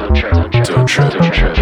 Don't trip.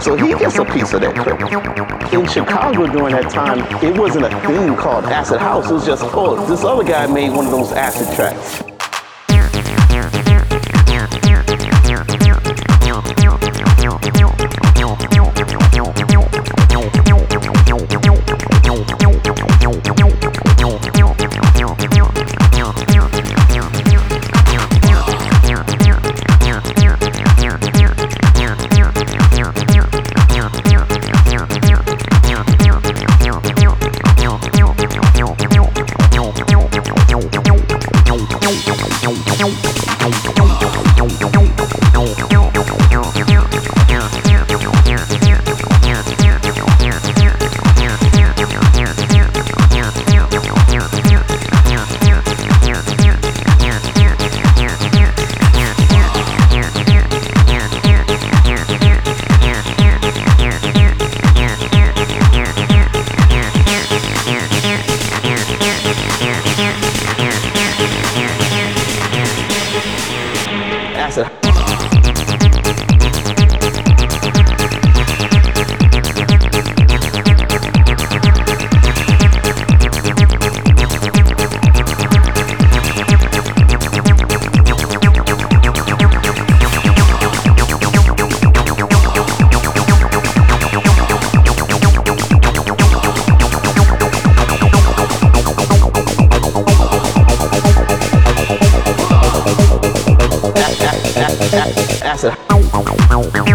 So he gets a piece of that credit. In Chicago during that time, it wasn't a thing called acid house. It was just, oh, this other guy made one of those acid tracks. Gracias. Ow, ow, ow, ow.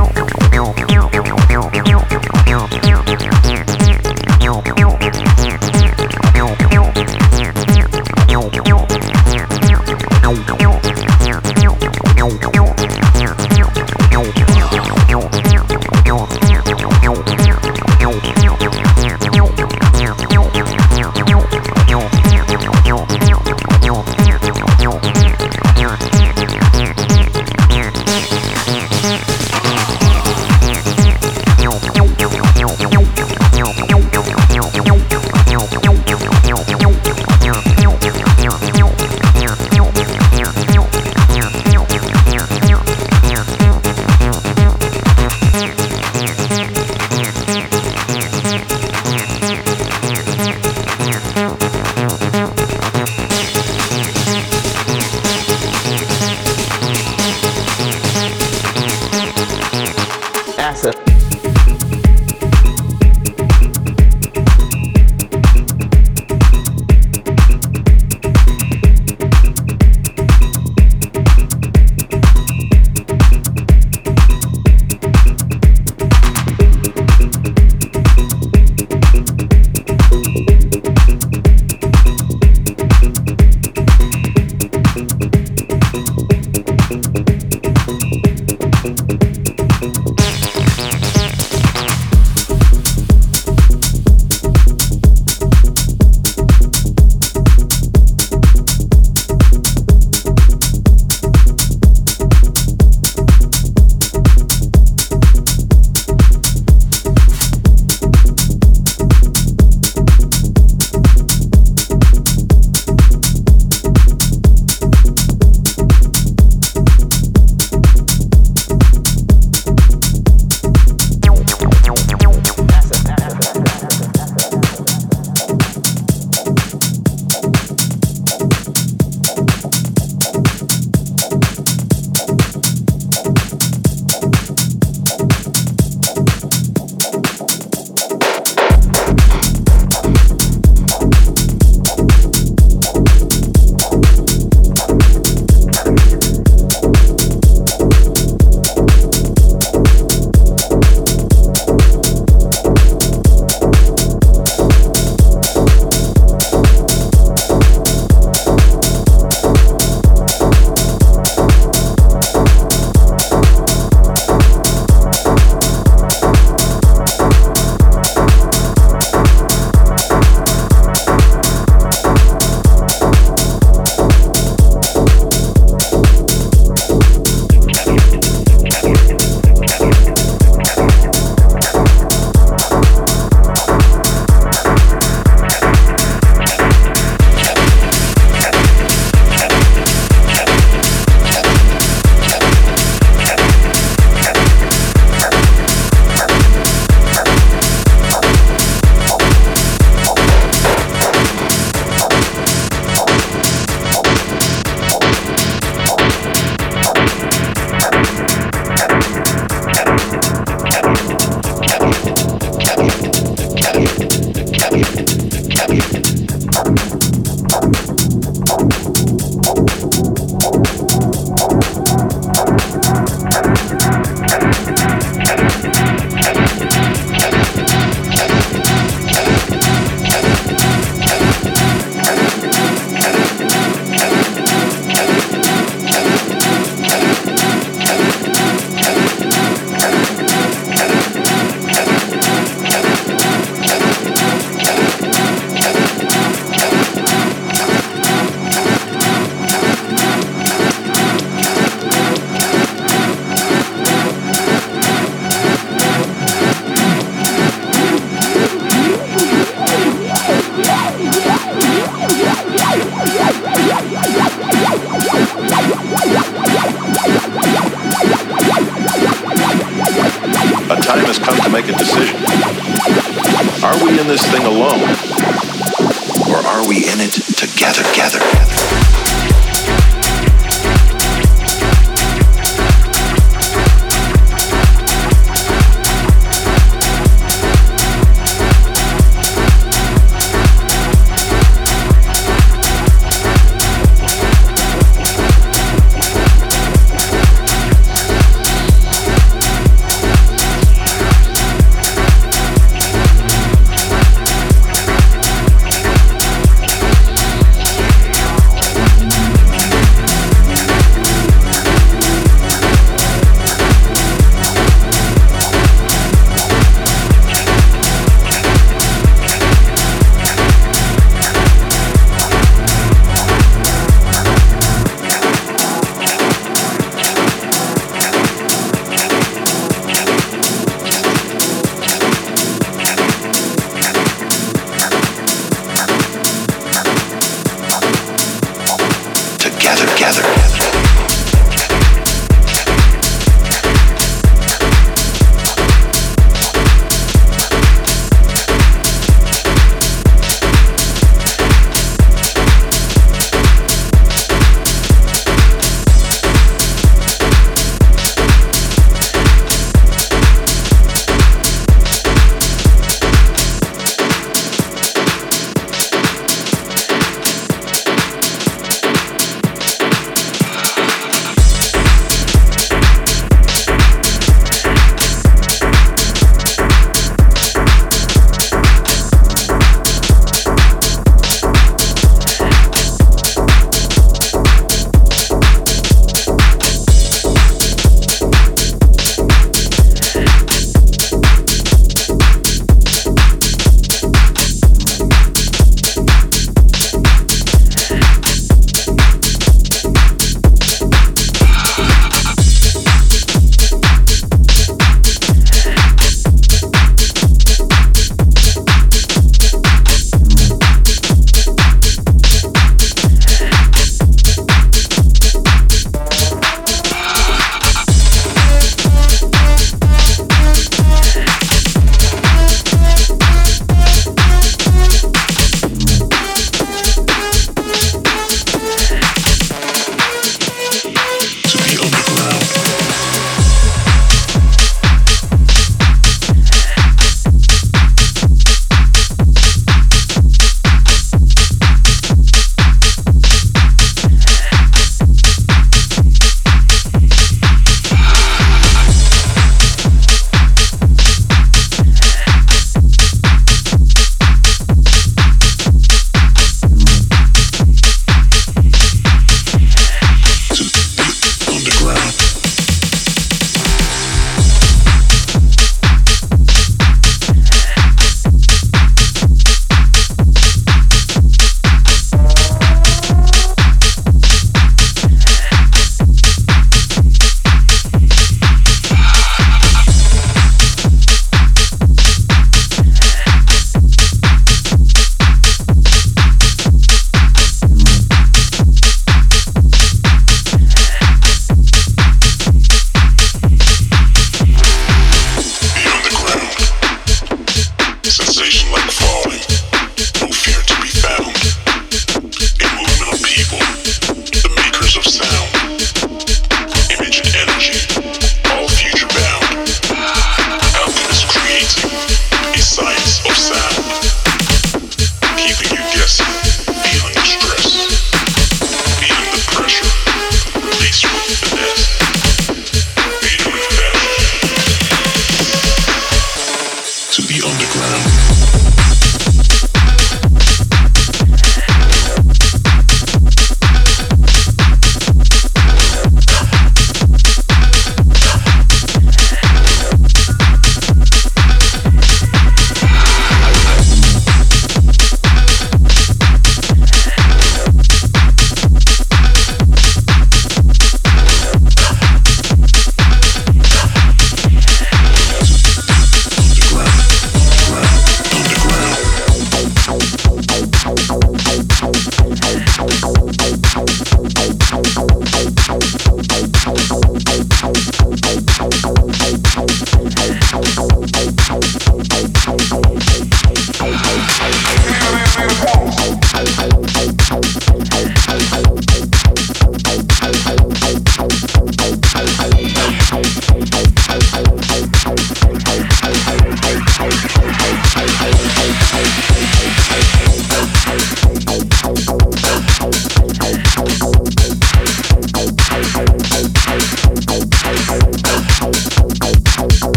to be underground.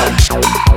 Yeah.